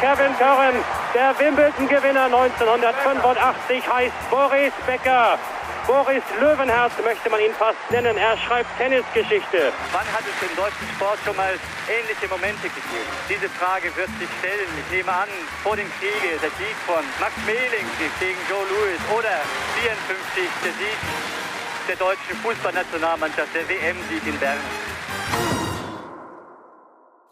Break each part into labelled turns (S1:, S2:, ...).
S1: Kevin Curran. Der Wimbledon-Gewinner 1985 heißt Boris Becker. Boris Löwenherz möchte man ihn fast nennen. Er schreibt Tennisgeschichte.
S2: Wann hat es im deutschen Sport schon mal ähnliche Momente gegeben? Diese Frage wird sich stellen. Ich nehme an, vor dem Kriege der Sieg von Max Mehling gegen Joe Louis oder 54 der Sieg der deutschen Fußballnationalmannschaft, der WM-Sieg in Bern.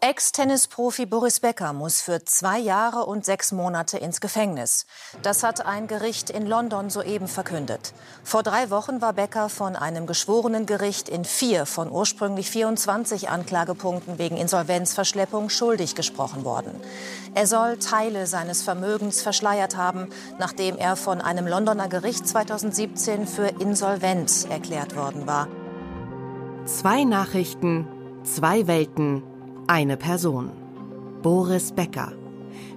S3: Ex-Tennisprofi Boris Becker muss für zwei Jahre und sechs Monate ins Gefängnis. Das hat ein Gericht in London soeben verkündet. Vor drei Wochen war Becker von einem geschworenen Gericht in vier von ursprünglich 24 Anklagepunkten wegen Insolvenzverschleppung schuldig gesprochen worden. Er soll Teile seines Vermögens verschleiert haben, nachdem er von einem Londoner Gericht 2017 für insolvent erklärt worden war.
S4: Zwei Nachrichten, zwei Welten eine Person. Boris Becker.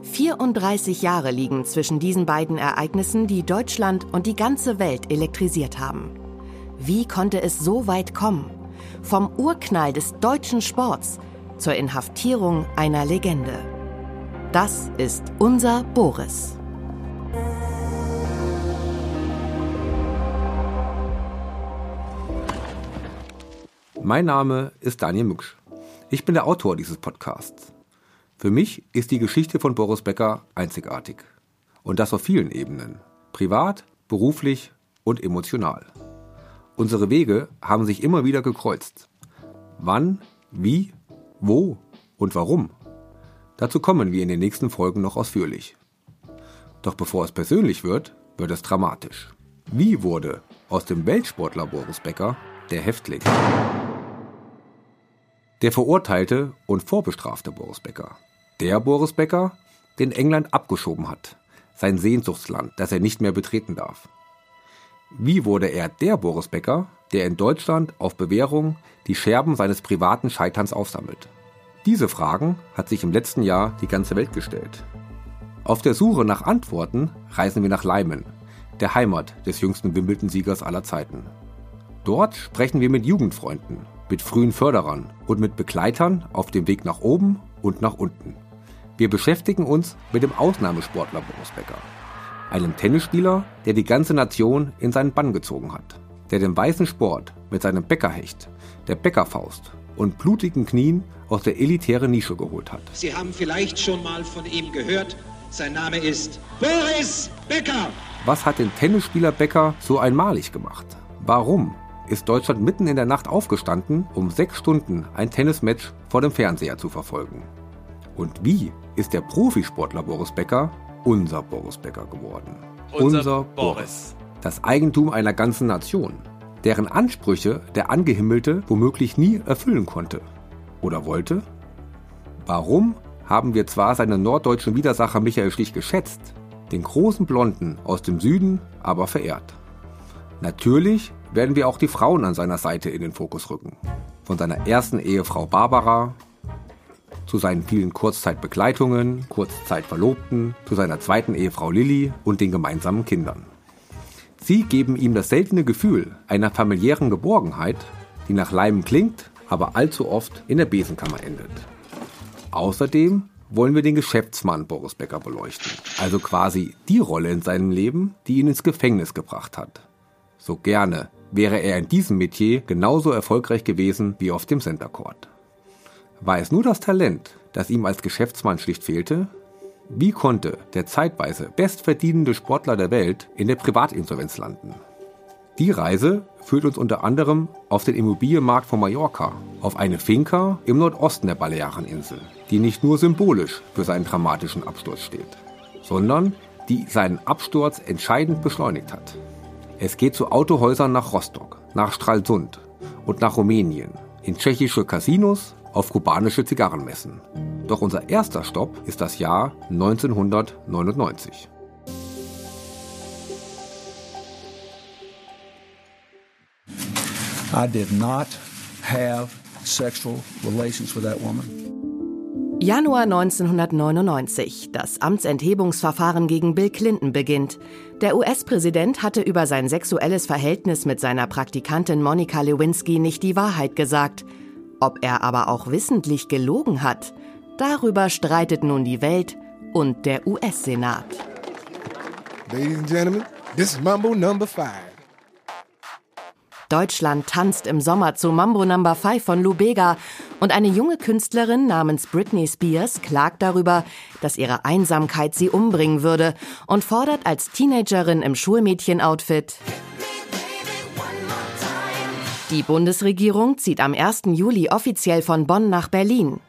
S4: 34 Jahre liegen zwischen diesen beiden Ereignissen, die Deutschland und die ganze Welt elektrisiert haben. Wie konnte es so weit kommen? Vom Urknall des deutschen Sports zur Inhaftierung einer Legende. Das ist unser Boris.
S5: Mein Name ist Daniel Mücksch. Ich bin der Autor dieses Podcasts. Für mich ist die Geschichte von Boris Becker einzigartig. Und das auf vielen Ebenen. Privat, beruflich und emotional. Unsere Wege haben sich immer wieder gekreuzt. Wann, wie, wo und warum? Dazu kommen wir in den nächsten Folgen noch ausführlich. Doch bevor es persönlich wird, wird es dramatisch. Wie wurde aus dem Weltsportler Boris Becker der Häftling? Der verurteilte und vorbestrafte Boris Becker. Der Boris Becker, den England abgeschoben hat, sein Sehnsuchtsland, das er nicht mehr betreten darf. Wie wurde er der Boris Becker, der in Deutschland auf Bewährung die Scherben seines privaten Scheiterns aufsammelt? Diese Fragen hat sich im letzten Jahr die ganze Welt gestellt. Auf der Suche nach Antworten reisen wir nach Leimen, der Heimat des jüngsten Wimbledon-Siegers aller Zeiten. Dort sprechen wir mit Jugendfreunden, mit frühen Förderern und mit Begleitern auf dem Weg nach oben und nach unten. Wir beschäftigen uns mit dem Ausnahmesportler Boris Becker, einem Tennisspieler, der die ganze Nation in seinen Bann gezogen hat, der den weißen Sport mit seinem Bäckerhecht, der Bäckerfaust und blutigen Knien aus der elitären Nische geholt hat.
S6: Sie haben vielleicht schon mal von ihm gehört. Sein Name ist Boris Becker.
S5: Was hat den Tennisspieler Becker so einmalig gemacht? Warum ist Deutschland mitten in der Nacht aufgestanden, um sechs Stunden ein Tennismatch vor dem Fernseher zu verfolgen. Und wie ist der Profisportler Boris Becker unser Boris Becker geworden?
S7: Unser, unser Boris.
S5: Das Eigentum einer ganzen Nation, deren Ansprüche der Angehimmelte womöglich nie erfüllen konnte. Oder wollte? Warum haben wir zwar seinen norddeutschen Widersacher Michael Stich geschätzt, den großen Blonden aus dem Süden aber verehrt? Natürlich werden wir auch die Frauen an seiner Seite in den Fokus rücken. Von seiner ersten Ehefrau Barbara zu seinen vielen Kurzzeitbegleitungen, Kurzzeitverlobten, zu seiner zweiten Ehefrau Lilly und den gemeinsamen Kindern. Sie geben ihm das seltene Gefühl einer familiären Geborgenheit, die nach Leimen klingt, aber allzu oft in der Besenkammer endet. Außerdem wollen wir den Geschäftsmann Boris Becker beleuchten, also quasi die Rolle in seinem Leben, die ihn ins Gefängnis gebracht hat. So gerne wäre er in diesem Metier genauso erfolgreich gewesen wie auf dem Center Court. War es nur das Talent, das ihm als Geschäftsmann schlicht fehlte? Wie konnte der zeitweise bestverdienende Sportler der Welt in der Privatinsolvenz landen? Die Reise führt uns unter anderem auf den Immobilienmarkt von Mallorca, auf eine Finca im Nordosten der Baleareninsel, die nicht nur symbolisch für seinen dramatischen Absturz steht, sondern die seinen Absturz entscheidend beschleunigt hat. Es geht zu Autohäusern nach Rostock, nach Stralsund und nach Rumänien, in tschechische Casinos, auf kubanische Zigarrenmessen. Doch unser erster Stopp ist das Jahr 1999.
S8: I did not have sexual relations with that woman.
S4: Januar 1999. Das Amtsenthebungsverfahren gegen Bill Clinton beginnt. Der US-Präsident hatte über sein sexuelles Verhältnis mit seiner Praktikantin Monika Lewinsky nicht die Wahrheit gesagt. Ob er aber auch wissentlich gelogen hat, Darüber streitet nun die Welt und der US-Senat.
S9: Ladies and gentlemen, this is Mambo number five.
S4: Deutschland tanzt im Sommer zu Mambo Number 5 von Lou Bega und eine junge Künstlerin namens Britney Spears klagt darüber, dass ihre Einsamkeit sie umbringen würde und fordert als Teenagerin im Schulmädchenoutfit Die Bundesregierung zieht am 1. Juli offiziell von Bonn nach Berlin.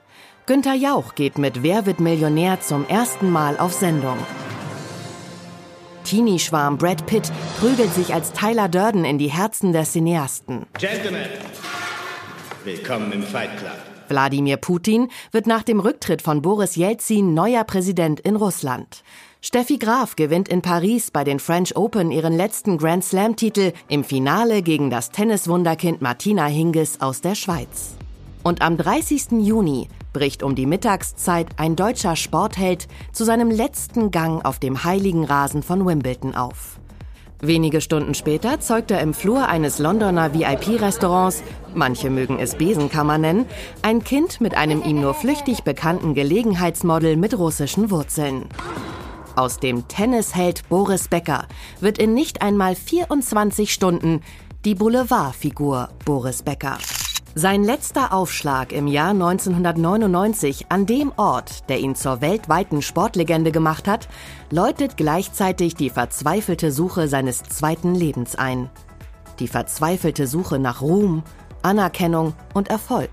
S4: Günter Jauch geht mit Wer wird Millionär zum ersten Mal auf Sendung. Teenie-Schwarm Brad Pitt prügelt sich als Tyler Durden in die Herzen der Cineasten.
S10: Gentlemen, willkommen im Fight Club.
S4: Wladimir Putin wird nach dem Rücktritt von Boris Jelzin neuer Präsident in Russland. Steffi Graf gewinnt in Paris bei den French Open ihren letzten Grand Slam-Titel im Finale gegen das Tenniswunderkind Martina Hingis aus der Schweiz. Und am 30. Juni bricht um die Mittagszeit ein deutscher Sportheld zu seinem letzten Gang auf dem heiligen Rasen von Wimbledon auf. Wenige Stunden später zeugt er im Flur eines Londoner VIP-Restaurants, manche mögen es Besenkammer nennen, ein Kind mit einem ihm nur flüchtig bekannten Gelegenheitsmodel mit russischen Wurzeln. Aus dem Tennisheld Boris Becker wird in nicht einmal 24 Stunden die Boulevardfigur Boris Becker. Sein letzter Aufschlag im Jahr 1999 an dem Ort, der ihn zur weltweiten Sportlegende gemacht hat, läutet gleichzeitig die verzweifelte Suche seines zweiten Lebens ein. Die verzweifelte Suche nach Ruhm, Anerkennung und Erfolg.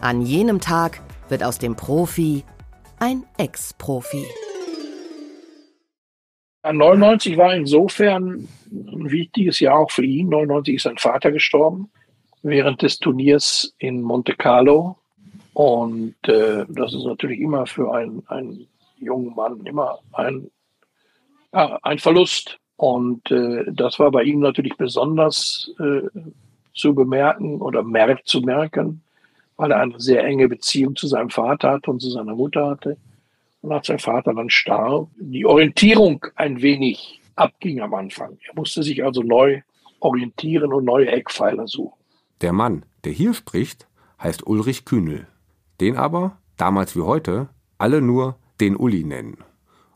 S4: An jenem Tag wird aus dem Profi ein Ex-Profi.
S11: 99 war insofern ein wichtiges Jahr auch für ihn. 99 ist sein Vater gestorben während des Turniers in Monte Carlo. Und äh, das ist natürlich immer für einen, einen jungen Mann immer ein, ja, ein Verlust. Und äh, das war bei ihm natürlich besonders äh, zu bemerken oder merkt zu merken, weil er eine sehr enge Beziehung zu seinem Vater hatte und zu seiner Mutter hatte. Und als sein Vater dann starb, die Orientierung ein wenig abging am Anfang. Er musste sich also neu orientieren und neue Eckpfeiler suchen.
S5: Der Mann, der hier spricht, heißt Ulrich Kühnel. Den aber, damals wie heute, alle nur den Uli nennen.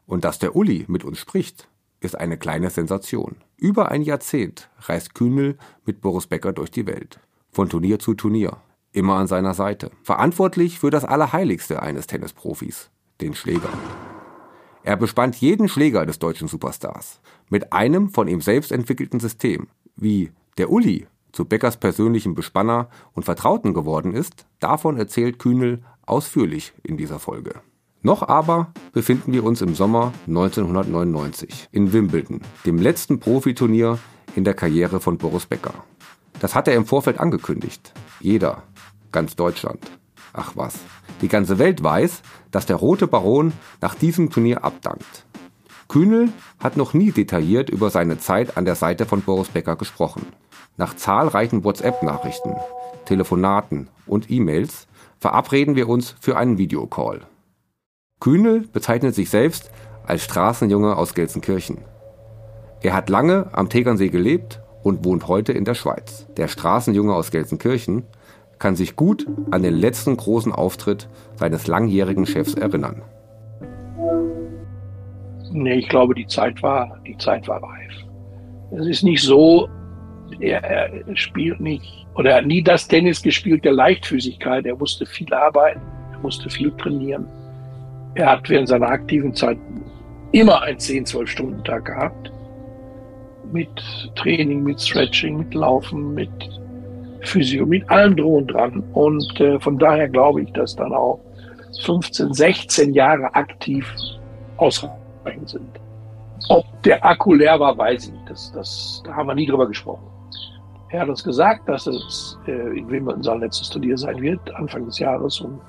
S5: Und dass der Uli mit uns spricht, ist eine kleine Sensation. Über ein Jahrzehnt reist Kühnel mit Boris Becker durch die Welt. Von Turnier zu Turnier. Immer an seiner Seite. Verantwortlich für das Allerheiligste eines Tennisprofis, den Schläger. Er bespannt jeden Schläger des deutschen Superstars mit einem von ihm selbst entwickelten System, wie der Uli zu Beckers persönlichem Bespanner und Vertrauten geworden ist, davon erzählt Kühnel ausführlich in dieser Folge. Noch aber befinden wir uns im Sommer 1999 in Wimbledon, dem letzten Profiturnier in der Karriere von Boris Becker. Das hat er im Vorfeld angekündigt. Jeder, ganz Deutschland. Ach was. Die ganze Welt weiß, dass der Rote Baron nach diesem Turnier abdankt. Kühnel hat noch nie detailliert über seine Zeit an der Seite von Boris Becker gesprochen. Nach zahlreichen WhatsApp-Nachrichten, Telefonaten und E-Mails verabreden wir uns für einen Videocall. Kühnel bezeichnet sich selbst als Straßenjunge aus Gelsenkirchen. Er hat lange am Tegernsee gelebt und wohnt heute in der Schweiz. Der Straßenjunge aus Gelsenkirchen kann sich gut an den letzten großen Auftritt seines langjährigen Chefs erinnern.
S11: Nee, ich glaube, die Zeit war, die Zeit war reif. Es ist nicht so, er, er spielt nicht oder er hat nie das Tennis gespielt der Leichtfüßigkeit. Er musste viel arbeiten, er musste viel trainieren. Er hat während seiner aktiven Zeit immer einen 10-12-Stunden-Tag gehabt. Mit Training, mit Stretching, mit Laufen, mit Physio, mit allem und dran. Und äh, von daher glaube ich, dass dann auch 15, 16 Jahre aktiv ausreichend sind. Ob der Akku leer war, weiß ich nicht. Das, das, da haben wir nie drüber gesprochen. Er hat uns gesagt, dass es äh, in Wimbledon sein letztes Turnier sein wird, Anfang des Jahres. Und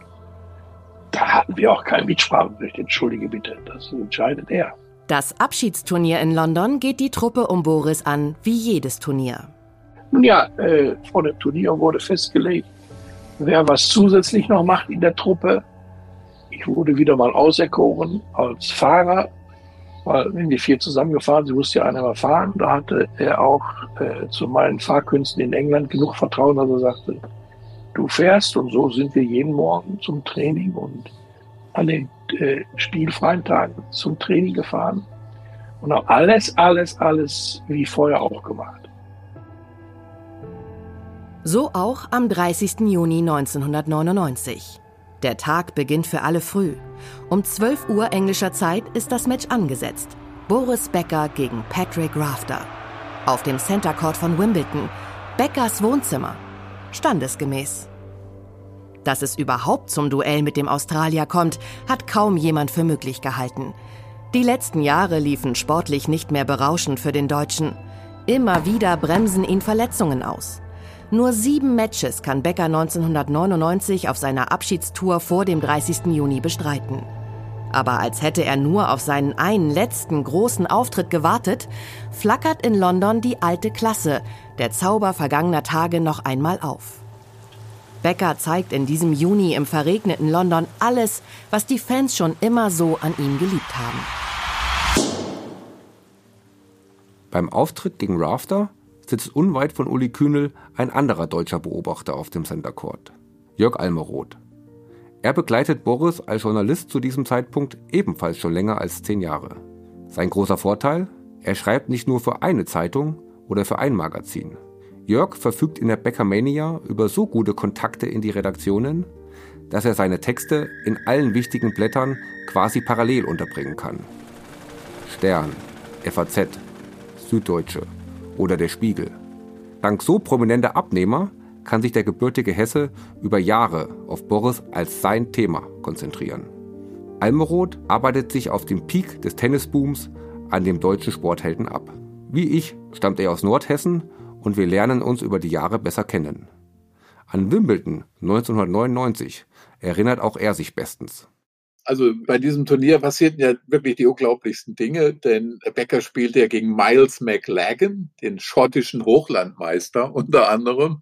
S11: da hatten wir auch kein Mitspracherecht. Entschuldige bitte, das entscheidet er.
S4: Das Abschiedsturnier in London geht die Truppe um Boris an, wie jedes Turnier.
S11: Nun ja, äh, vor dem Turnier wurde festgelegt, wer was zusätzlich noch macht in der Truppe. Ich wurde wieder mal auserkoren als Fahrer weil wenn die vier zusammengefahren, sie musste ja einer mal fahren, da hatte er auch äh, zu meinen Fahrkünsten in England genug Vertrauen, dass er sagte, du fährst und so sind wir jeden Morgen zum Training und an den äh, spielfreien Tagen zum Training gefahren und auch alles, alles, alles wie vorher auch gemacht.
S4: So auch am 30. Juni 1999. Der Tag beginnt für alle früh. Um 12 Uhr englischer Zeit ist das Match angesetzt. Boris Becker gegen Patrick Rafter. Auf dem Center Court von Wimbledon. Beckers Wohnzimmer. Standesgemäß. Dass es überhaupt zum Duell mit dem Australier kommt, hat kaum jemand für möglich gehalten. Die letzten Jahre liefen sportlich nicht mehr berauschend für den Deutschen. Immer wieder bremsen ihn Verletzungen aus. Nur sieben Matches kann Becker 1999 auf seiner Abschiedstour vor dem 30. Juni bestreiten. Aber als hätte er nur auf seinen einen letzten großen Auftritt gewartet, flackert in London die alte Klasse, der Zauber vergangener Tage noch einmal auf. Becker zeigt in diesem Juni im verregneten London alles, was die Fans schon immer so an ihm geliebt haben.
S5: Beim Auftritt gegen Rafter sitzt unweit von Uli Kühnel ein anderer deutscher Beobachter auf dem Center Court, Jörg Almeroth. Er begleitet Boris als Journalist zu diesem Zeitpunkt ebenfalls schon länger als zehn Jahre. Sein großer Vorteil? Er schreibt nicht nur für eine Zeitung oder für ein Magazin. Jörg verfügt in der Bäckermania über so gute Kontakte in die Redaktionen, dass er seine Texte in allen wichtigen Blättern quasi parallel unterbringen kann. Stern, FAZ, Süddeutsche oder der Spiegel. Dank so prominenter Abnehmer kann sich der gebürtige Hesse über Jahre auf Boris als sein Thema konzentrieren. Almeroth arbeitet sich auf dem Peak des Tennisbooms an dem deutschen Sporthelden ab. Wie ich stammt er aus Nordhessen und wir lernen uns über die Jahre besser kennen. An Wimbledon 1999 erinnert auch er sich bestens.
S12: Also bei diesem Turnier passierten ja wirklich die unglaublichsten Dinge, denn Becker spielte ja gegen Miles McLagan, den schottischen Hochlandmeister unter anderem,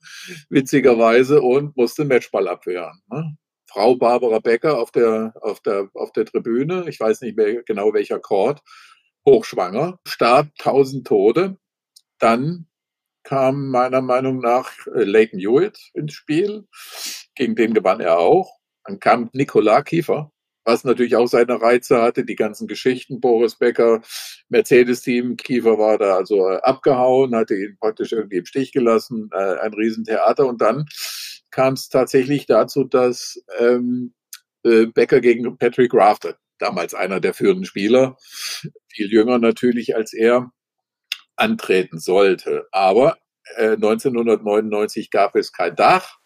S12: witzigerweise, und musste Matchball abwehren. Ne? Frau Barbara Becker auf der, auf, der, auf der Tribüne, ich weiß nicht mehr genau welcher Chord, hochschwanger, starb, tausend Tode. Dann kam meiner Meinung nach äh, Leighton Hewitt ins Spiel. Gegen den gewann er auch. Dann kam Nikola Kiefer, was natürlich auch seine Reize hatte, die ganzen Geschichten, Boris Becker, Mercedes-Team, Kiefer war da also äh, abgehauen, hatte ihn praktisch irgendwie im Stich gelassen, äh, ein Riesentheater. Und dann kam es tatsächlich dazu, dass ähm, äh, Becker gegen Patrick Rafter, damals einer der führenden Spieler, viel jünger natürlich als er, antreten sollte. Aber äh, 1999 gab es kein Dach.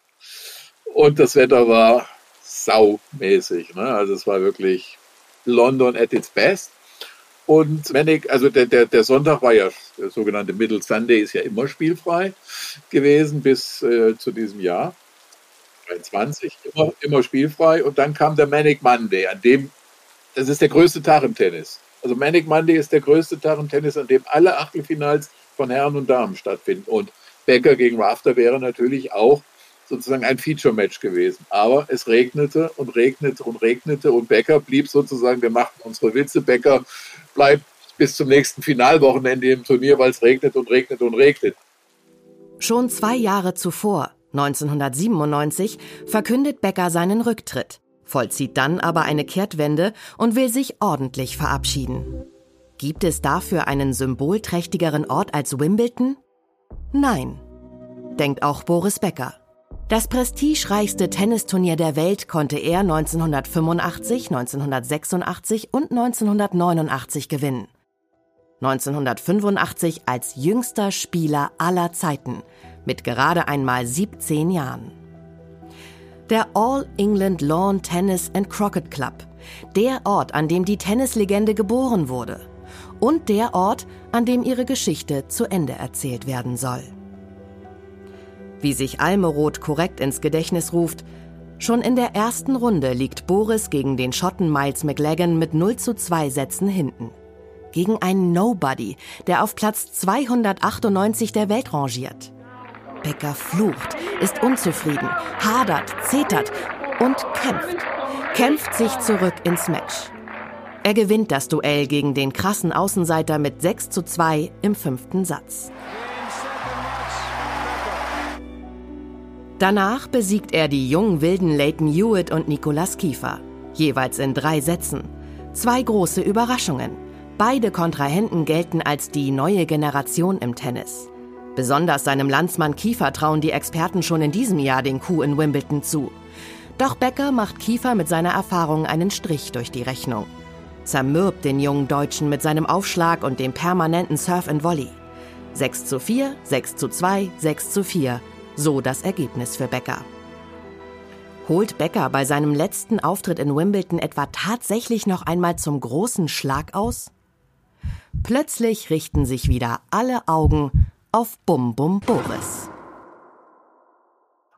S12: Und das Wetter war saumäßig. Ne? Also es war wirklich London at its best. Und ich, also der, der, der Sonntag war ja, der sogenannte Middle Sunday ist ja immer spielfrei gewesen bis äh, zu diesem Jahr. 23, immer, immer spielfrei. Und dann kam der Manic Monday, an dem, das ist der größte Tag im Tennis. Also Manic Monday ist der größte Tag im Tennis, an dem alle Achtelfinals von Herren und Damen stattfinden. Und Becker gegen Rafter wäre natürlich auch sozusagen ein Feature-Match gewesen. Aber es regnete und regnete und regnete und Becker blieb sozusagen, wir machten unsere Witze, Becker bleibt bis zum nächsten Finalwochenende im Turnier, weil es regnet und regnet und regnet.
S4: Schon zwei Jahre zuvor, 1997, verkündet Becker seinen Rücktritt vollzieht dann aber eine Kehrtwende und will sich ordentlich verabschieden. Gibt es dafür einen symbolträchtigeren Ort als Wimbledon? Nein, denkt auch Boris Becker. Das prestigereichste Tennisturnier der Welt konnte er 1985, 1986 und 1989 gewinnen. 1985 als jüngster Spieler aller Zeiten mit gerade einmal 17 Jahren der All England Lawn Tennis and Croquet Club, der Ort, an dem die Tennislegende geboren wurde und der Ort, an dem ihre Geschichte zu Ende erzählt werden soll. Wie sich Almeroth korrekt ins Gedächtnis ruft, schon in der ersten Runde liegt Boris gegen den Schotten Miles McLagan mit 0 zu 2 Sätzen hinten. Gegen einen Nobody, der auf Platz 298 der Welt rangiert. Becker flucht, ist unzufrieden, hadert, zetert und kämpft. Kämpft sich zurück ins Match. Er gewinnt das Duell gegen den krassen Außenseiter mit 6 zu 2 im fünften Satz. Danach besiegt er die jungen wilden Leighton Hewitt und Nicolas Kiefer. Jeweils in drei Sätzen. Zwei große Überraschungen. Beide Kontrahenten gelten als die neue Generation im Tennis. Besonders seinem Landsmann Kiefer trauen die Experten schon in diesem Jahr den Coup in Wimbledon zu. Doch Becker macht Kiefer mit seiner Erfahrung einen Strich durch die Rechnung. Zermürbt den jungen Deutschen mit seinem Aufschlag und dem permanenten Surf and Volley. 6 zu 4, 6 zu 2, 6 zu 4. So das Ergebnis für Becker. Holt Becker bei seinem letzten Auftritt in Wimbledon etwa tatsächlich noch einmal zum großen Schlag aus? Plötzlich richten sich wieder alle Augen auf Bum Bum Boris.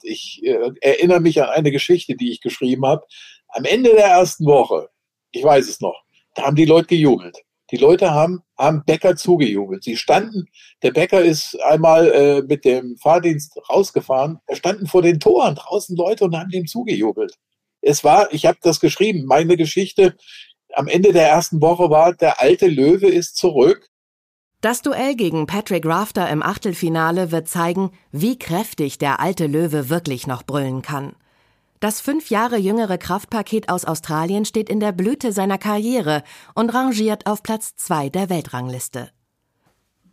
S12: Ich äh, erinnere mich an eine Geschichte, die ich geschrieben habe. Am Ende der ersten Woche, ich weiß es noch, da haben die Leute gejubelt. Die Leute haben, haben Bäcker zugejubelt. Sie standen, der Bäcker ist einmal äh, mit dem Fahrdienst rausgefahren. Da standen vor den Toren draußen Leute und haben dem zugejubelt. Es war, ich habe das geschrieben, meine Geschichte am Ende der ersten Woche war, der alte Löwe ist zurück.
S4: Das Duell gegen Patrick Rafter im Achtelfinale wird zeigen, wie kräftig der alte Löwe wirklich noch brüllen kann. Das fünf Jahre jüngere Kraftpaket aus Australien steht in der Blüte seiner Karriere und rangiert auf Platz zwei der Weltrangliste.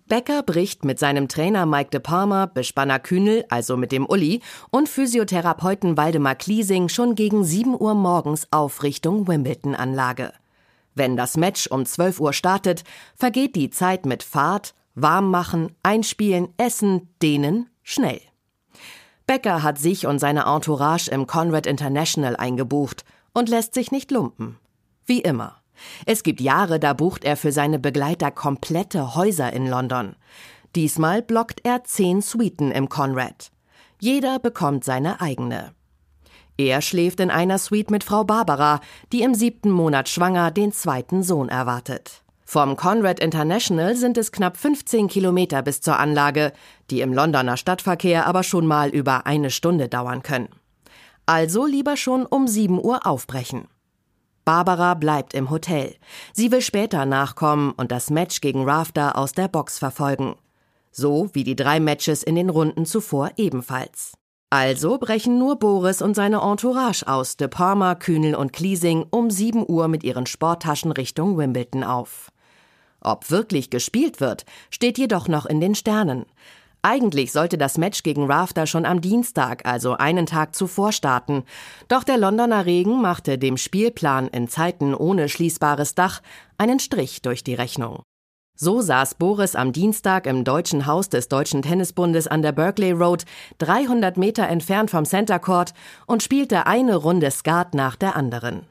S4: Becker bricht mit seinem Trainer Mike de Palmer, Bespanner Kühnel, also mit dem Uli, und Physiotherapeuten Waldemar Kliesing schon gegen 7 Uhr morgens auf Richtung Wimbledon-Anlage. Wenn das Match um 12 Uhr startet, vergeht die Zeit mit Fahrt, Warmmachen, Einspielen, Essen, Dehnen schnell. Becker hat sich und seine Entourage im Conrad International eingebucht und lässt sich nicht lumpen. Wie immer. Es gibt Jahre, da bucht er für seine Begleiter komplette Häuser in London. Diesmal blockt er zehn Suiten im Conrad. Jeder bekommt seine eigene. Er schläft in einer Suite mit Frau Barbara, die im siebten Monat schwanger den zweiten Sohn erwartet. Vom Conrad International sind es knapp 15 Kilometer bis zur Anlage, die im Londoner Stadtverkehr aber schon mal über eine Stunde dauern können. Also lieber schon um 7 Uhr aufbrechen. Barbara bleibt im Hotel. Sie will später nachkommen und das Match gegen Rafter aus der Box verfolgen. So wie die drei Matches in den Runden zuvor ebenfalls. Also brechen nur Boris und seine Entourage aus De Palma, Kühnel und Kliesing um 7 Uhr mit ihren Sporttaschen Richtung Wimbledon auf. Ob wirklich gespielt wird, steht jedoch noch in den Sternen. Eigentlich sollte das Match gegen Rafter schon am Dienstag, also einen Tag zuvor starten. Doch der Londoner Regen machte dem Spielplan in Zeiten ohne schließbares Dach einen Strich durch die Rechnung. So saß Boris am Dienstag im Deutschen Haus des Deutschen Tennisbundes an der Berkeley Road, 300 Meter entfernt vom Center Court, und spielte eine Runde Skat nach der anderen.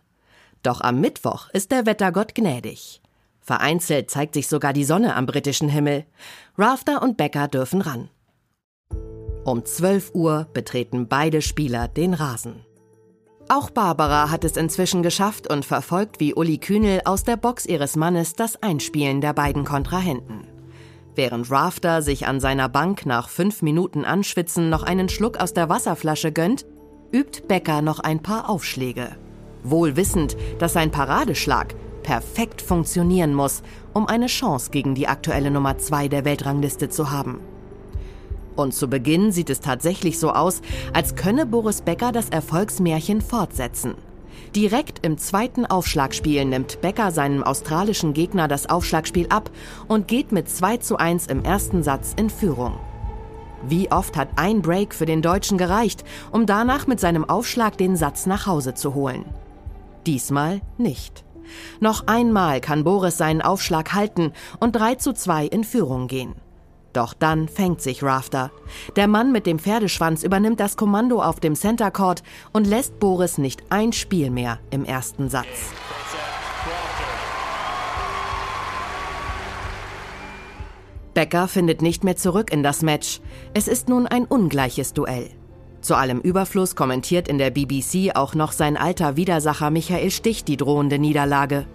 S4: Doch am Mittwoch ist der Wettergott gnädig. Vereinzelt zeigt sich sogar die Sonne am britischen Himmel. Rafter und Becker dürfen ran. Um 12 Uhr betreten beide Spieler den Rasen. Auch Barbara hat es inzwischen geschafft und verfolgt wie Uli Kühnel aus der Box ihres Mannes das Einspielen der beiden Kontrahenten. Während Rafter sich an seiner Bank nach fünf Minuten Anschwitzen noch einen Schluck aus der Wasserflasche gönnt, übt Becker noch ein paar Aufschläge. Wohl wissend, dass sein Paradeschlag perfekt funktionieren muss, um eine Chance gegen die aktuelle Nummer 2 der Weltrangliste zu haben. Und zu Beginn sieht es tatsächlich so aus, als könne Boris Becker das Erfolgsmärchen fortsetzen. Direkt im zweiten Aufschlagspiel nimmt Becker seinem australischen Gegner das Aufschlagspiel ab und geht mit 2 zu 1 im ersten Satz in Führung. Wie oft hat ein Break für den Deutschen gereicht, um danach mit seinem Aufschlag den Satz nach Hause zu holen? Diesmal nicht. Noch einmal kann Boris seinen Aufschlag halten und 3 zu 2 in Führung gehen. Doch dann fängt sich Rafter. Der Mann mit dem Pferdeschwanz übernimmt das Kommando auf dem Center Court und lässt Boris nicht ein Spiel mehr im ersten Satz. Becker findet nicht mehr zurück in das Match. Es ist nun ein ungleiches Duell. Zu allem Überfluss kommentiert in der BBC auch noch sein alter Widersacher Michael Stich die drohende Niederlage.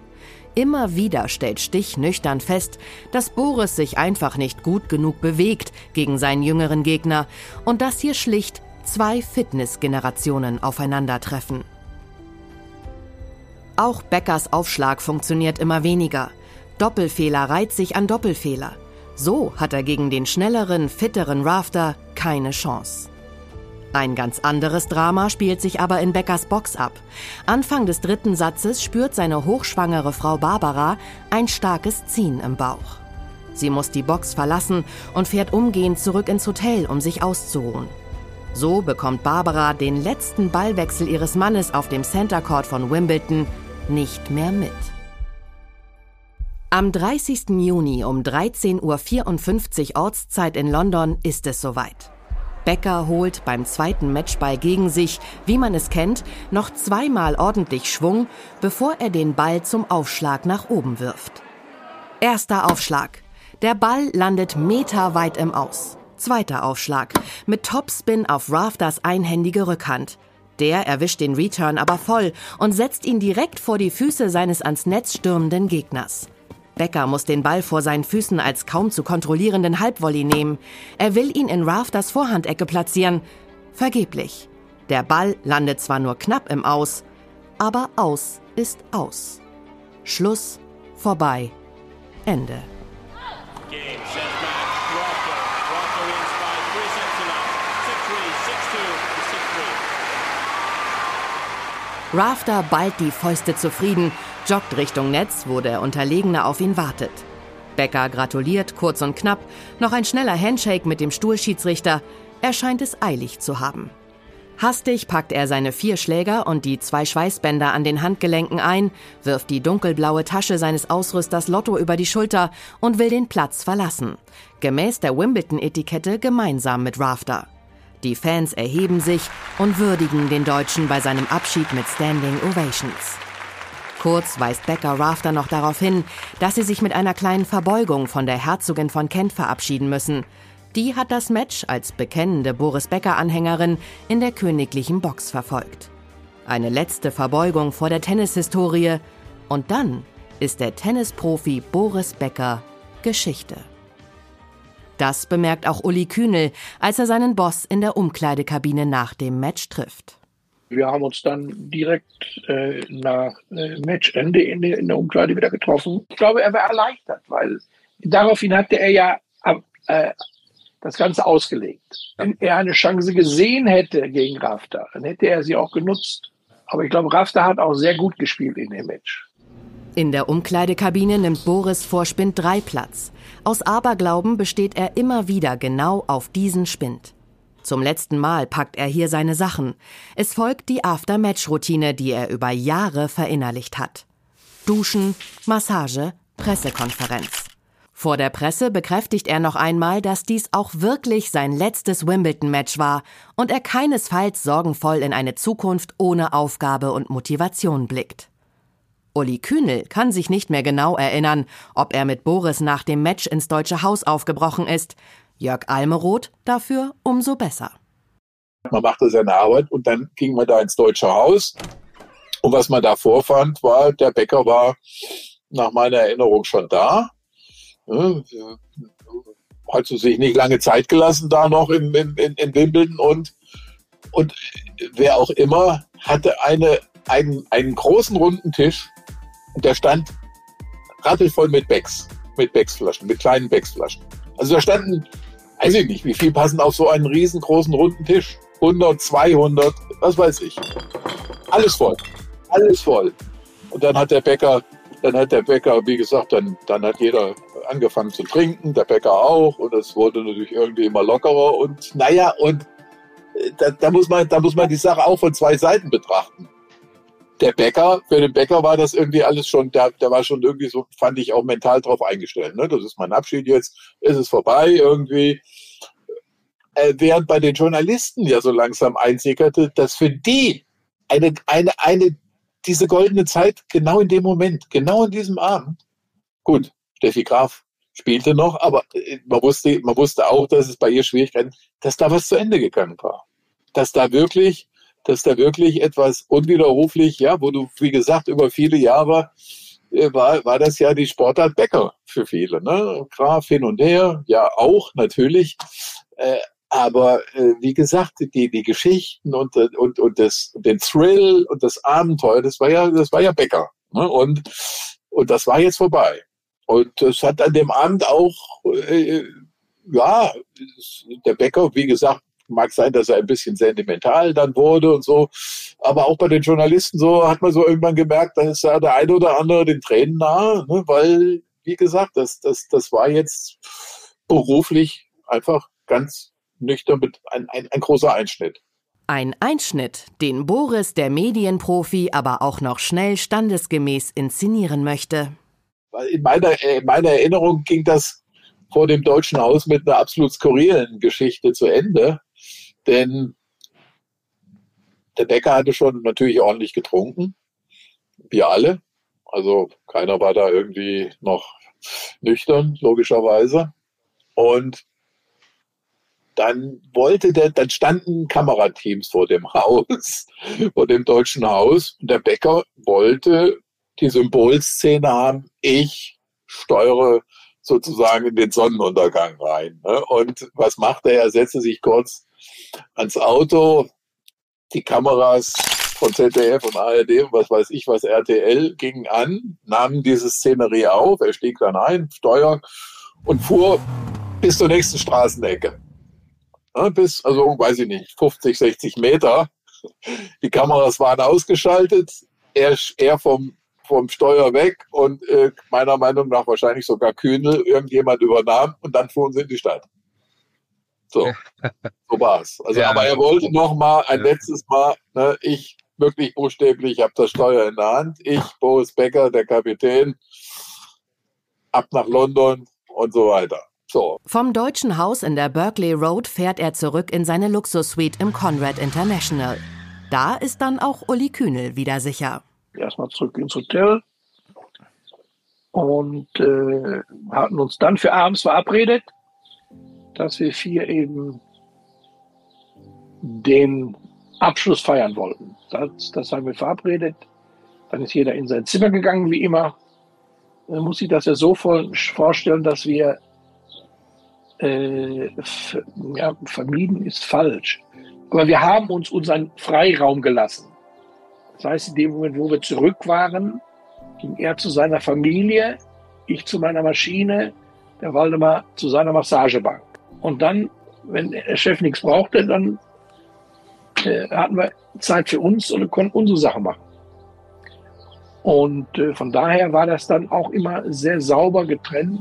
S4: Immer wieder stellt Stich nüchtern fest, dass Boris sich einfach nicht gut genug bewegt gegen seinen jüngeren Gegner und dass hier schlicht zwei Fitnessgenerationen aufeinandertreffen. Auch Beckers Aufschlag funktioniert immer weniger. Doppelfehler reiht sich an Doppelfehler. So hat er gegen den schnelleren, fitteren Rafter keine Chance. Ein ganz anderes Drama spielt sich aber in Beckers Box ab. Anfang des dritten Satzes spürt seine hochschwangere Frau Barbara ein starkes Ziehen im Bauch. Sie muss die Box verlassen und fährt umgehend zurück ins Hotel, um sich auszuruhen. So bekommt Barbara den letzten Ballwechsel ihres Mannes auf dem Center Court von Wimbledon nicht mehr mit. Am 30. Juni um 13.54 Uhr Ortszeit in London ist es soweit. Becker holt beim zweiten Matchball gegen sich, wie man es kennt, noch zweimal ordentlich Schwung, bevor er den Ball zum Aufschlag nach oben wirft. Erster Aufschlag. Der Ball landet meterweit im Aus. Zweiter Aufschlag. Mit Topspin auf Rafters einhändige Rückhand. Der erwischt den Return aber voll und setzt ihn direkt vor die Füße seines ans Netz stürmenden Gegners. Becker muss den Ball vor seinen Füßen als kaum zu kontrollierenden Halbvolley nehmen. Er will ihn in Rafters Vorhandecke platzieren. Vergeblich. Der Ball landet zwar nur knapp im Aus, aber aus ist aus. Schluss, vorbei, Ende. Rafter ballt die Fäuste zufrieden, joggt Richtung Netz, wo der Unterlegene auf ihn wartet. Becker gratuliert kurz und knapp, noch ein schneller Handshake mit dem Stuhlschiedsrichter. Er scheint es eilig zu haben. Hastig packt er seine vier Schläger und die zwei Schweißbänder an den Handgelenken ein, wirft die dunkelblaue Tasche seines Ausrüsters Lotto über die Schulter und will den Platz verlassen. Gemäß der Wimbledon-Etikette gemeinsam mit Rafter. Die Fans erheben sich und würdigen den Deutschen bei seinem Abschied mit Standing Ovations. Kurz weist Becker Rafter noch darauf hin, dass sie sich mit einer kleinen Verbeugung von der Herzogin von Kent verabschieden müssen. Die hat das Match als bekennende Boris Becker-Anhängerin in der königlichen Box verfolgt. Eine letzte Verbeugung vor der Tennishistorie und dann ist der Tennisprofi Boris Becker Geschichte. Das bemerkt auch Uli Kühnel, als er seinen Boss in der Umkleidekabine nach dem Match trifft.
S11: Wir haben uns dann direkt äh, nach äh, Matchende in der, in der Umkleide wieder getroffen. Ich glaube, er war erleichtert, weil daraufhin hatte er ja äh, das Ganze ausgelegt. Wenn er eine Chance gesehen hätte gegen Rafter, dann hätte er sie auch genutzt. Aber ich glaube, Rafter hat auch sehr gut gespielt in dem Match.
S4: In der Umkleidekabine nimmt Boris vor Spind 3 Platz. Aus Aberglauben besteht er immer wieder genau auf diesen Spind. Zum letzten Mal packt er hier seine Sachen. Es folgt die After-Match-Routine, die er über Jahre verinnerlicht hat. Duschen, Massage, Pressekonferenz. Vor der Presse bekräftigt er noch einmal, dass dies auch wirklich sein letztes Wimbledon-Match war und er keinesfalls sorgenvoll in eine Zukunft ohne Aufgabe und Motivation blickt. Uli Kühnel kann sich nicht mehr genau erinnern, ob er mit Boris nach dem Match ins Deutsche Haus aufgebrochen ist. Jörg Almeroth dafür umso besser.
S12: Man machte seine Arbeit und dann ging man da ins Deutsche Haus. Und was man da vorfand, war, der Bäcker war nach meiner Erinnerung schon da. Hat sich nicht lange Zeit gelassen da noch in, in, in Wimbledon und, und wer auch immer hatte eine, einen, einen großen runden Tisch und der stand rattelvoll mit Becks, mit Becksflaschen, mit kleinen Becksflaschen. Also da standen, weiß ich nicht, wie viel passen auf so einen riesengroßen runden Tisch? 100, 200, was weiß ich. Alles voll. Alles voll. Und dann hat der Bäcker, dann hat der Bäcker, wie gesagt, dann, dann hat jeder angefangen zu trinken, der Bäcker auch, und es wurde natürlich irgendwie immer lockerer und naja, und äh, da, da, muss man, da muss man die Sache auch von zwei Seiten betrachten der Bäcker, für den Bäcker war das irgendwie alles schon, der, der war schon irgendwie so, fand ich auch mental drauf eingestellt. Ne? Das ist mein Abschied jetzt, ist es vorbei irgendwie. Äh, während bei den Journalisten ja so langsam einsickerte, dass für die eine, eine, eine, diese goldene Zeit genau in dem Moment, genau in diesem Abend, gut, Steffi Graf spielte noch, aber äh, man wusste, man wusste auch, dass es bei ihr Schwierigkeiten, dass da was zu Ende gegangen war. Dass da wirklich dass da wirklich etwas unwiderruflich, ja, wo du, wie gesagt, über viele Jahre äh, war, war das ja die Sportart Bäcker für viele. Ne? Graf hin und her, ja auch natürlich. Äh, aber äh, wie gesagt, die, die Geschichten und, und, und das, den Thrill und das Abenteuer, das war ja, das war ja Bäcker. Ne? Und, und das war jetzt vorbei. Und das hat an dem Abend auch, äh, ja, der Bäcker, wie gesagt, mag sein, dass er ein bisschen sentimental dann wurde und so. Aber auch bei den Journalisten so hat man so irgendwann gemerkt, da ist ja der eine oder andere den Tränen nahe, ne? weil, wie gesagt, das, das, das war jetzt beruflich einfach ganz nüchtern mit ein, ein, ein großer Einschnitt.
S4: Ein Einschnitt, den Boris, der Medienprofi, aber auch noch schnell standesgemäß inszenieren möchte.
S12: In meiner, in meiner Erinnerung ging das vor dem Deutschen Haus mit einer absolut skurrilen Geschichte zu Ende. Denn der Bäcker hatte schon natürlich ordentlich getrunken. Wir alle. Also keiner war da irgendwie noch nüchtern, logischerweise. Und dann wollte der, dann standen Kamerateams vor dem Haus, vor dem Deutschen Haus, und der Bäcker wollte die Symbolszene haben, ich steuere sozusagen in den Sonnenuntergang rein. Ne? Und was macht er? Er setzte sich kurz ans Auto, die Kameras von ZDF und ARD und was weiß ich was RTL gingen an, nahmen diese Szenerie auf, er stieg dann ein, Steuer und fuhr bis zur nächsten Straßenecke. Ja, bis, also weiß ich nicht, 50, 60 Meter. Die Kameras waren ausgeschaltet, er, er vom vom Steuer weg und äh, meiner Meinung nach wahrscheinlich sogar Kühnel irgendjemand übernahm und dann fuhren sie in die Stadt. So, so war's. Also, ja, aber er wollte noch mal ein ja. letztes Mal, ne, ich wirklich buchstäblich, ich habe das Steuer in der Hand, ich, Boris Becker, der Kapitän, ab nach London und so weiter. So.
S4: Vom Deutschen Haus in der Berkeley Road fährt er zurück in seine Luxussuite im Conrad International. Da ist dann auch Uli Kühnel wieder sicher
S11: erstmal zurück ins Hotel und äh, hatten uns dann für abends verabredet, dass wir vier eben den Abschluss feiern wollten. Das, das haben wir verabredet. Dann ist jeder in sein Zimmer gegangen, wie immer. Man muss sich das ja so vorstellen, dass wir äh, ja, vermieden ist falsch. Aber wir haben uns unseren Freiraum gelassen. Das heißt, in dem Moment, wo wir zurück waren, ging er zu seiner Familie, ich zu meiner Maschine, der Waldemar zu seiner Massagebank. Und dann, wenn der Chef nichts brauchte, dann äh, hatten wir Zeit für uns und konnten unsere Sachen machen. Und äh, von daher war das dann auch immer sehr sauber getrennt.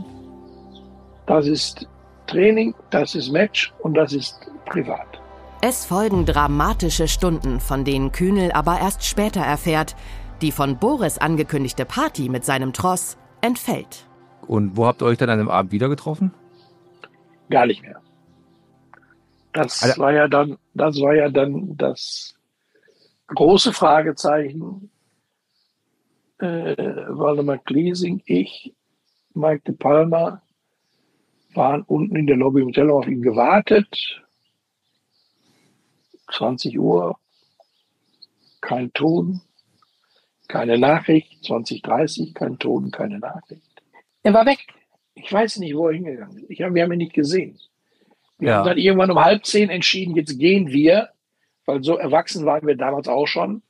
S11: Das ist Training, das ist Match und das ist privat.
S4: Es folgen dramatische Stunden, von denen Kühnel aber erst später erfährt. Die von Boris angekündigte Party mit seinem Tross entfällt.
S5: Und wo habt ihr euch dann an dem Abend wieder getroffen?
S11: Gar nicht mehr. Das Alter. war ja dann, das war ja dann das große Fragezeichen. Äh, Waldemar Kliesing, ich, Mike de Palma waren unten in der Lobby im Hotel auf ihn gewartet 20 Uhr, kein Ton, keine Nachricht, 2030, kein Ton, keine Nachricht. Er war weg. Ich weiß nicht, wo er hingegangen ist. Ich hab, wir haben ihn nicht gesehen. Wir ja. haben dann irgendwann um halb zehn entschieden, jetzt gehen wir, weil so erwachsen waren wir damals auch schon,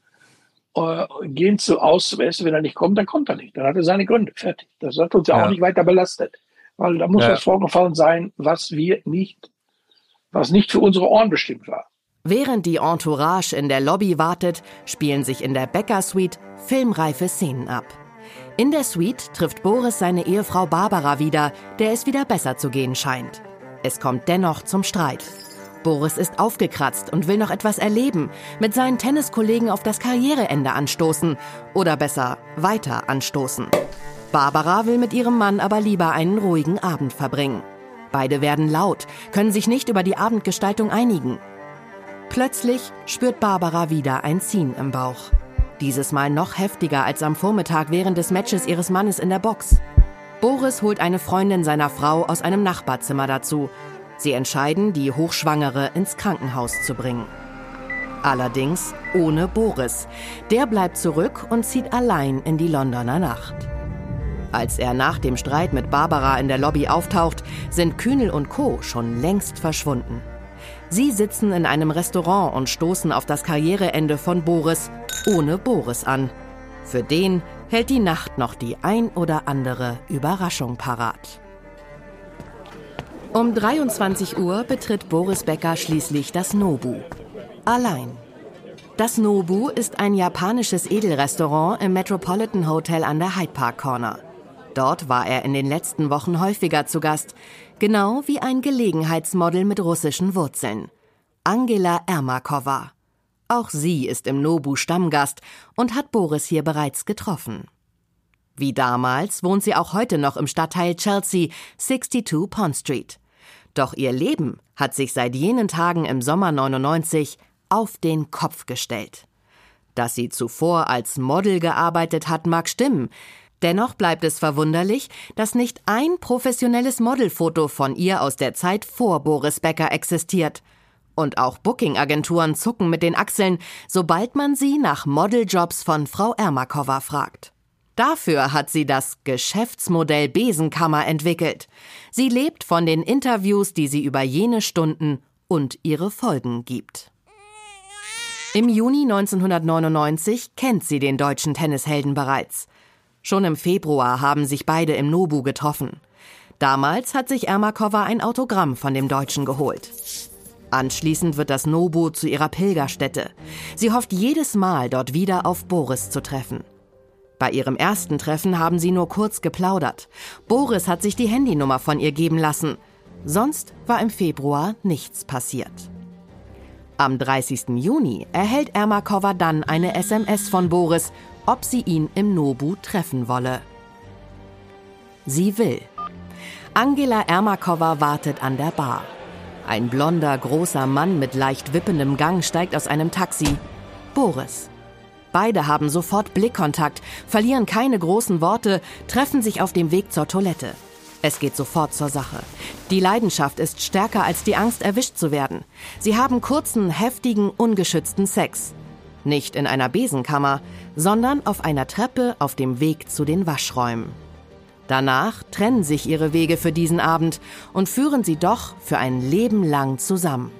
S11: äh, gehen zu, aus zum Essen. Wenn er nicht kommt, dann kommt er nicht. Dann hat er seine Gründe. Fertig. Das hat uns ja, ja. auch nicht weiter belastet. Weil da muss ja. was vorgefallen sein, was wir nicht, was nicht für unsere Ohren bestimmt war.
S4: Während die Entourage in der Lobby wartet, spielen sich in der Becker Suite filmreife Szenen ab. In der Suite trifft Boris seine Ehefrau Barbara wieder, der es wieder besser zu gehen scheint. Es kommt dennoch zum Streit. Boris ist aufgekratzt und will noch etwas erleben, mit seinen Tenniskollegen auf das Karriereende anstoßen oder besser weiter anstoßen. Barbara will mit ihrem Mann aber lieber einen ruhigen Abend verbringen. Beide werden laut, können sich nicht über die Abendgestaltung einigen. Plötzlich spürt Barbara wieder ein Ziehen im Bauch. Dieses Mal noch heftiger als am Vormittag während des Matches ihres Mannes in der Box. Boris holt eine Freundin seiner Frau aus einem Nachbarzimmer dazu. Sie entscheiden, die Hochschwangere ins Krankenhaus zu bringen. Allerdings ohne Boris. Der bleibt zurück und zieht allein in die Londoner Nacht. Als er nach dem Streit mit Barbara in der Lobby auftaucht, sind Kühnel und Co. schon längst verschwunden. Sie sitzen in einem Restaurant und stoßen auf das Karriereende von Boris ohne Boris an. Für den hält die Nacht noch die ein oder andere Überraschung parat. Um 23 Uhr betritt Boris Becker schließlich das Nobu. Allein. Das Nobu ist ein japanisches Edelrestaurant im Metropolitan Hotel an der Hyde Park Corner. Dort war er in den letzten Wochen häufiger zu Gast, genau wie ein Gelegenheitsmodel mit russischen Wurzeln. Angela Ermakova. Auch sie ist im Nobu Stammgast und hat Boris hier bereits getroffen. Wie damals wohnt sie auch heute noch im Stadtteil Chelsea, 62 Pond Street. Doch ihr Leben hat sich seit jenen Tagen im Sommer 99 auf den Kopf gestellt. Dass sie zuvor als Model gearbeitet hat, mag stimmen. Dennoch bleibt es verwunderlich, dass nicht ein professionelles Modelfoto von ihr aus der Zeit vor Boris Becker existiert. Und auch Booking-Agenturen zucken mit den Achseln, sobald man sie nach Modeljobs von Frau Ermakova fragt. Dafür hat sie das Geschäftsmodell Besenkammer entwickelt. Sie lebt von den Interviews, die sie über jene Stunden und ihre Folgen gibt. Im Juni 1999 kennt sie den deutschen Tennishelden bereits. Schon im Februar haben sich beide im Nobu getroffen. Damals hat sich Ermakova ein Autogramm von dem Deutschen geholt. Anschließend wird das Nobu zu ihrer Pilgerstätte. Sie hofft jedes Mal, dort wieder auf Boris zu treffen. Bei ihrem ersten Treffen haben sie nur kurz geplaudert. Boris hat sich die Handynummer von ihr geben lassen. Sonst war im Februar nichts passiert. Am 30. Juni erhält Ermakova dann eine SMS von Boris, ob sie ihn im Nobu treffen wolle. Sie will. Angela Ermakova wartet an der Bar. Ein blonder, großer Mann mit leicht wippendem Gang steigt aus einem Taxi. Boris. Beide haben sofort Blickkontakt, verlieren keine großen Worte, treffen sich auf dem Weg zur Toilette. Es geht sofort zur Sache. Die Leidenschaft ist stärker als die Angst, erwischt zu werden. Sie haben kurzen, heftigen, ungeschützten Sex. Nicht in einer Besenkammer, sondern auf einer Treppe auf dem Weg zu den Waschräumen. Danach trennen sich ihre Wege für diesen Abend und führen sie doch für ein Leben lang zusammen.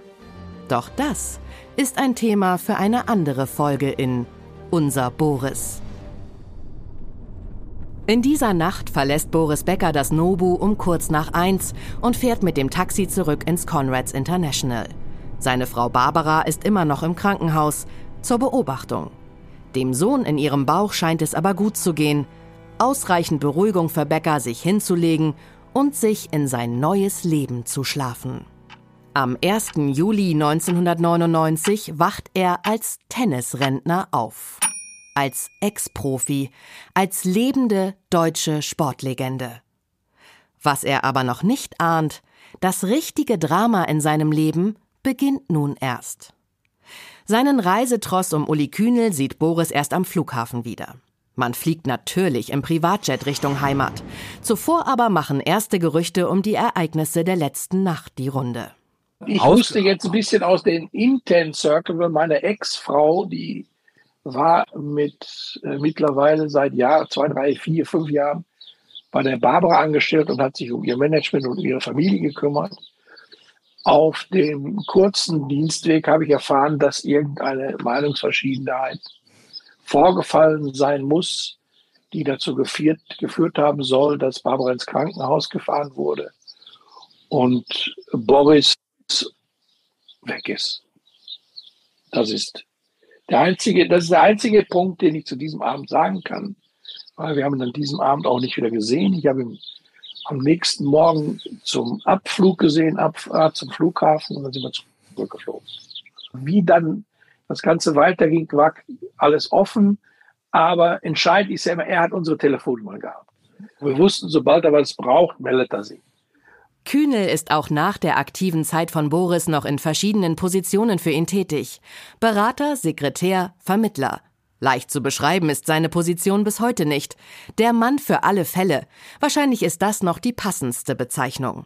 S4: Doch das ist ein Thema für eine andere Folge in Unser Boris. In dieser Nacht verlässt Boris Becker das Nobu um kurz nach eins und fährt mit dem Taxi zurück ins Conrads International. Seine Frau Barbara ist immer noch im Krankenhaus zur Beobachtung. Dem Sohn in ihrem Bauch scheint es aber gut zu gehen. Ausreichend Beruhigung für Becker, sich hinzulegen und sich in sein neues Leben zu schlafen. Am 1. Juli 1999 wacht er als Tennisrentner auf als Ex-Profi, als lebende deutsche Sportlegende. Was er aber noch nicht ahnt, das richtige Drama in seinem Leben beginnt nun erst. Seinen Reisetross um Uli Kühnel sieht Boris erst am Flughafen wieder. Man fliegt natürlich im Privatjet Richtung Heimat. Zuvor aber machen erste Gerüchte um die Ereignisse der letzten Nacht die Runde.
S11: Ich wusste jetzt ein bisschen aus den internen Circle, weil meine Ex-Frau, die war mit äh, mittlerweile seit Jahr, zwei, drei, vier, fünf Jahren bei der Barbara angestellt und hat sich um ihr Management und ihre Familie gekümmert. Auf dem kurzen Dienstweg habe ich erfahren, dass irgendeine Meinungsverschiedenheit vorgefallen sein muss, die dazu geführt, geführt haben soll, dass Barbara ins Krankenhaus gefahren wurde und Boris weg ist. Das ist der einzige, das ist der einzige Punkt, den ich zu diesem Abend sagen kann, weil wir haben ihn an diesem Abend auch nicht wieder gesehen. Ich habe ihn am nächsten Morgen zum Abflug gesehen, Abfahrt zum Flughafen und dann sind wir zurückgeflogen. Wie dann das Ganze weiterging, war alles offen, aber entscheidend ist ja immer, er hat unsere Telefonnummer gehabt. Wir wussten, sobald er was braucht, meldet er sich.
S4: Kühnel ist auch nach der aktiven Zeit von Boris noch in verschiedenen Positionen für ihn tätig. Berater, Sekretär, Vermittler. Leicht zu beschreiben ist seine Position bis heute nicht. Der Mann für alle Fälle. Wahrscheinlich ist das noch die passendste Bezeichnung.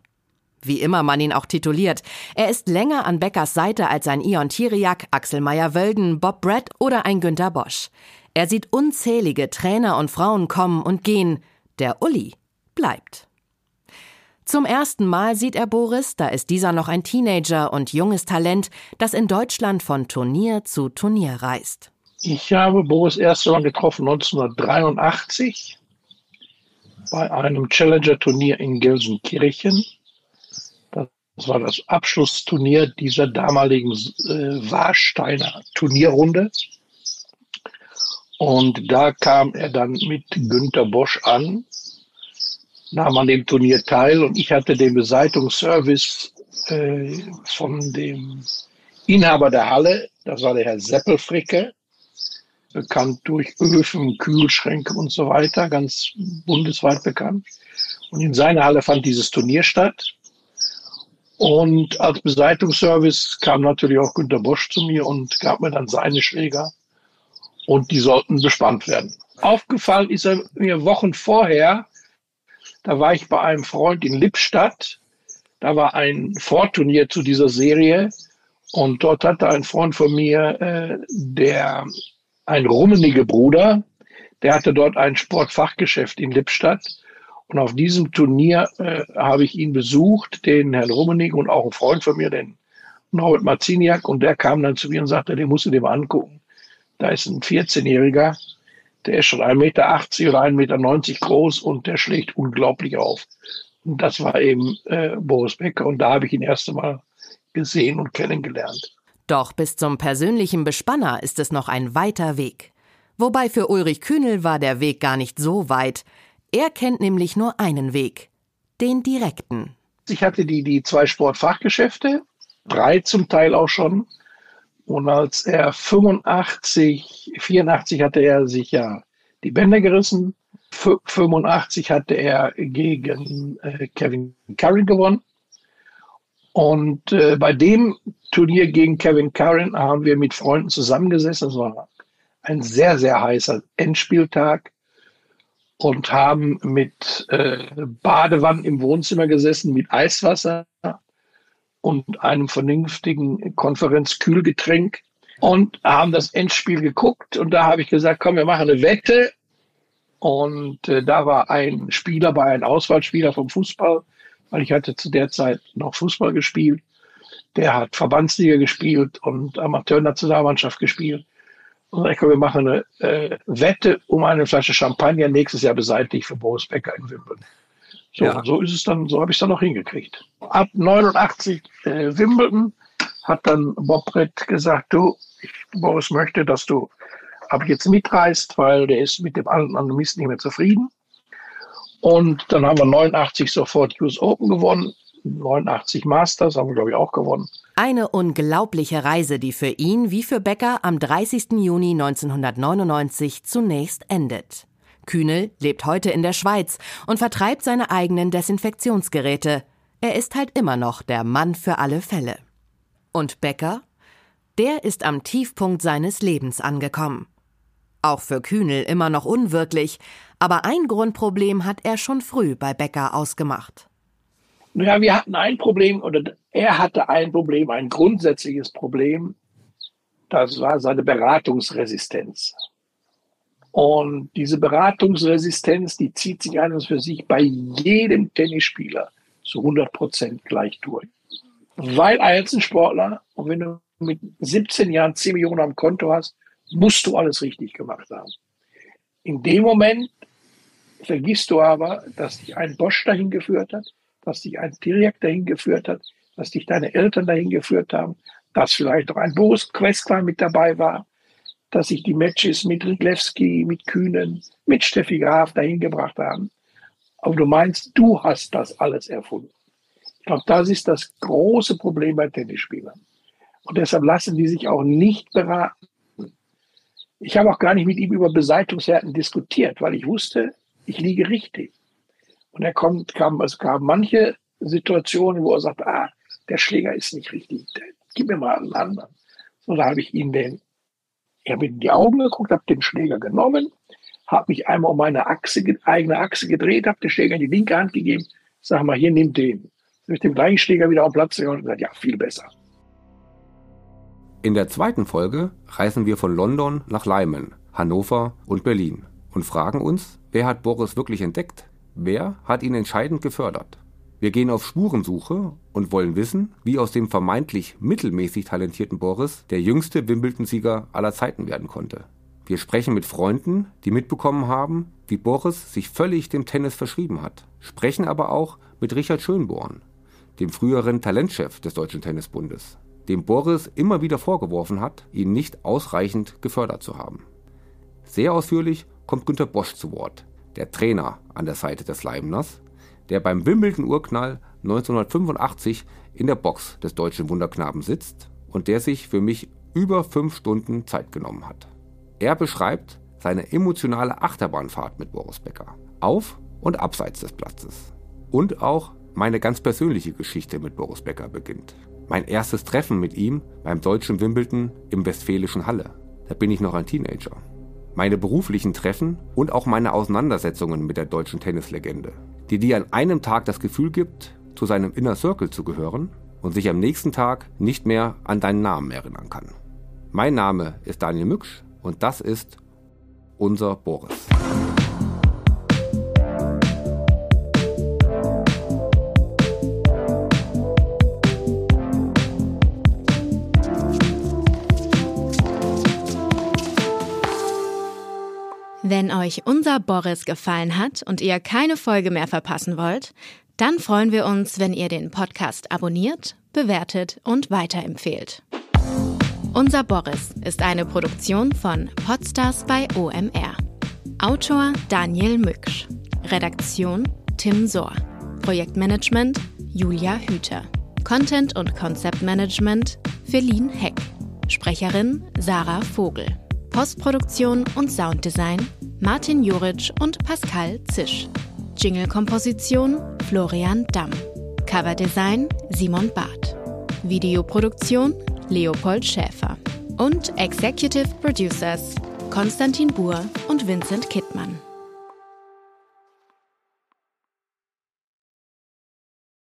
S4: Wie immer man ihn auch tituliert, er ist länger an Beckers Seite als ein Ion Tiriak, Axel Meyer-Wölden, Bob Brett oder ein Günter Bosch. Er sieht unzählige Trainer und Frauen kommen und gehen. Der Uli bleibt. Zum ersten Mal sieht er Boris, da ist dieser noch ein Teenager und junges Talent, das in Deutschland von Turnier zu Turnier reist.
S11: Ich habe Boris erst einmal getroffen 1983 bei einem Challenger-Turnier in Gelsenkirchen. Das Das war das Abschlussturnier dieser damaligen äh, Warsteiner Turnierrunde. Und da kam er dann mit Günter Bosch an, nahm an dem Turnier teil und ich hatte den Beseitungsservice äh, von dem Inhaber der Halle, das war der Herr Seppelfricke, bekannt durch Öfen, Kühlschränke und so weiter, ganz bundesweit bekannt. Und in seiner Halle fand dieses Turnier statt. Und als Beseitungsservice kam natürlich auch Günter Bosch zu mir und gab mir dann seine Schläger und die sollten bespannt werden. Aufgefallen ist er mir Wochen vorher, da war ich bei einem Freund in Lippstadt, da war ein Vorturnier zu dieser Serie und dort hatte ein Freund von mir, äh, der ein rummenige Bruder, der hatte dort ein Sportfachgeschäft in Lippstadt und auf diesem Turnier äh, habe ich ihn besucht, den Herrn Rummenig und auch einen Freund von mir, den Norbert Marziniak und der kam dann zu mir und sagte, den musst du dir mal angucken. Da ist ein 14-Jähriger, der ist schon 1,80 Meter oder 1,90 Meter groß und der schlägt unglaublich auf. Und das war eben äh, Boris Becker und da habe ich ihn erst einmal gesehen und kennengelernt.
S4: Doch bis zum persönlichen Bespanner ist es noch ein weiter Weg. Wobei für Ulrich Kühnel war der Weg gar nicht so weit. Er kennt nämlich nur einen Weg, den direkten.
S11: Ich hatte die, die zwei Sportfachgeschäfte, drei zum Teil auch schon. Und als er 85, 84 hatte er sich ja die Bänder gerissen. 85 hatte er gegen äh, Kevin Curry gewonnen. Und äh, bei dem Turnier gegen Kevin Curran haben wir mit Freunden zusammengesessen. Es war ein sehr, sehr heißer Endspieltag und haben mit äh, Badewannen im Wohnzimmer gesessen, mit Eiswasser und einem vernünftigen Konferenzkühlgetränk und haben das Endspiel geguckt. Und da habe ich gesagt, komm, wir machen eine Wette. Und äh, da war ein Spieler bei einem Auswahlspieler vom Fußball, weil ich hatte zu der Zeit noch Fußball gespielt. Der hat Verbandsliga gespielt und Amateurnationalmannschaft gespielt. Und ich komm, wir machen eine äh, Wette um eine Flasche Champagner nächstes Jahr beseitigt für Boris Becker in Wimbledon. So, ja. so ist es dann, so habe ich es dann noch hingekriegt. Ab 89 äh, Wimbledon hat dann Bob Brett gesagt, du, ich, Boris möchte, dass du ab jetzt mitreist, weil der ist mit dem anderen Mist nicht mehr zufrieden. Und dann haben wir 89 sofort US Open gewonnen, 89 Masters haben wir, glaube ich, auch gewonnen.
S4: Eine unglaubliche Reise, die für ihn wie für Becker am 30. Juni 1999 zunächst endet. Kühnel lebt heute in der Schweiz und vertreibt seine eigenen Desinfektionsgeräte. Er ist halt immer noch der Mann für alle Fälle. Und Becker? Der ist am Tiefpunkt seines Lebens angekommen. Auch für Kühnel immer noch unwirklich, aber ein Grundproblem hat er schon früh bei Becker ausgemacht.
S11: Ja, wir hatten ein Problem, oder er hatte ein Problem, ein grundsätzliches Problem. Das war seine Beratungsresistenz. Und diese Beratungsresistenz, die zieht sich an und für sich bei jedem Tennisspieler zu 100 Prozent gleich durch. Weil als ein Sportler, und wenn du mit 17 Jahren 10 Millionen am Konto hast, musst du alles richtig gemacht haben. In dem Moment vergisst du aber, dass dich ein Bosch dahin geführt hat, dass dich ein Direkt dahin geführt hat, dass dich deine Eltern dahin geführt haben, dass vielleicht auch ein Boris Questler mit dabei war, dass sich die Matches mit Riglewski, mit Kühnen, mit Steffi Graf dahin gebracht haben. Aber du meinst, du hast das alles erfunden. Ich glaube, das ist das große Problem bei Tennisspielern. Und deshalb lassen die sich auch nicht beraten. Ich habe auch gar nicht mit ihm über Beseitungshärten diskutiert, weil ich wusste, ich liege richtig. Und er kommt, kam, es gab manche Situationen, wo er sagt, ah, der Schläger ist nicht richtig, gib mir mal einen anderen. So, da habe ich ihn den ich habe in die Augen geguckt, habe den Schläger genommen, habe mich einmal um meine Achse, eigene Achse gedreht, habe den Schläger in die linke Hand gegeben. Sag mal, hier, nimm den. Ich den gleichen Schläger wieder auf Platz und gesagt, ja, viel besser.
S5: In der zweiten Folge reisen wir von London nach Leimen, Hannover und Berlin und fragen uns, wer hat Boris wirklich entdeckt? Wer hat ihn entscheidend gefördert? Wir gehen auf Spurensuche und wollen wissen, wie aus dem vermeintlich mittelmäßig talentierten Boris der jüngste Wimbledon-Sieger aller Zeiten werden konnte. Wir sprechen mit Freunden, die mitbekommen haben, wie Boris sich völlig dem Tennis verschrieben hat, sprechen aber auch mit Richard Schönborn, dem früheren Talentchef des Deutschen Tennisbundes, dem Boris immer wieder vorgeworfen hat, ihn nicht ausreichend gefördert zu haben. Sehr ausführlich kommt Günter Bosch zu Wort, der Trainer an der Seite des Leibners, der beim Wimbledon-Urknall 1985 in der Box des deutschen Wunderknaben sitzt und der sich für mich über fünf Stunden Zeit genommen hat. Er beschreibt seine emotionale Achterbahnfahrt mit Boris Becker, auf und abseits des Platzes. Und auch meine ganz persönliche Geschichte mit Boris Becker beginnt. Mein erstes Treffen mit ihm beim deutschen Wimbledon im Westfälischen Halle. Da bin ich noch ein Teenager. Meine beruflichen Treffen und auch meine Auseinandersetzungen mit der deutschen Tennislegende, die dir an einem Tag das Gefühl gibt, zu seinem Inner Circle zu gehören und sich am nächsten Tag nicht mehr an deinen Namen erinnern kann. Mein Name ist Daniel Mücksch und das ist unser Boris.
S13: Wenn euch unser Boris gefallen hat und ihr keine Folge mehr verpassen wollt, dann freuen wir uns, wenn ihr den Podcast abonniert, bewertet und weiterempfehlt. Unser Boris ist eine Produktion von Podstars bei OMR. Autor Daniel Mücksch. Redaktion Tim Sohr. Projektmanagement Julia Hüter. Content und Konzeptmanagement Feline Heck. Sprecherin Sarah Vogel. Postproduktion und Sounddesign Martin Juric und Pascal Zisch. Jingle-Komposition Florian Damm. Coverdesign Simon Barth. Videoproduktion Leopold Schäfer. Und Executive Producers Konstantin Buhr und Vincent Kittmann.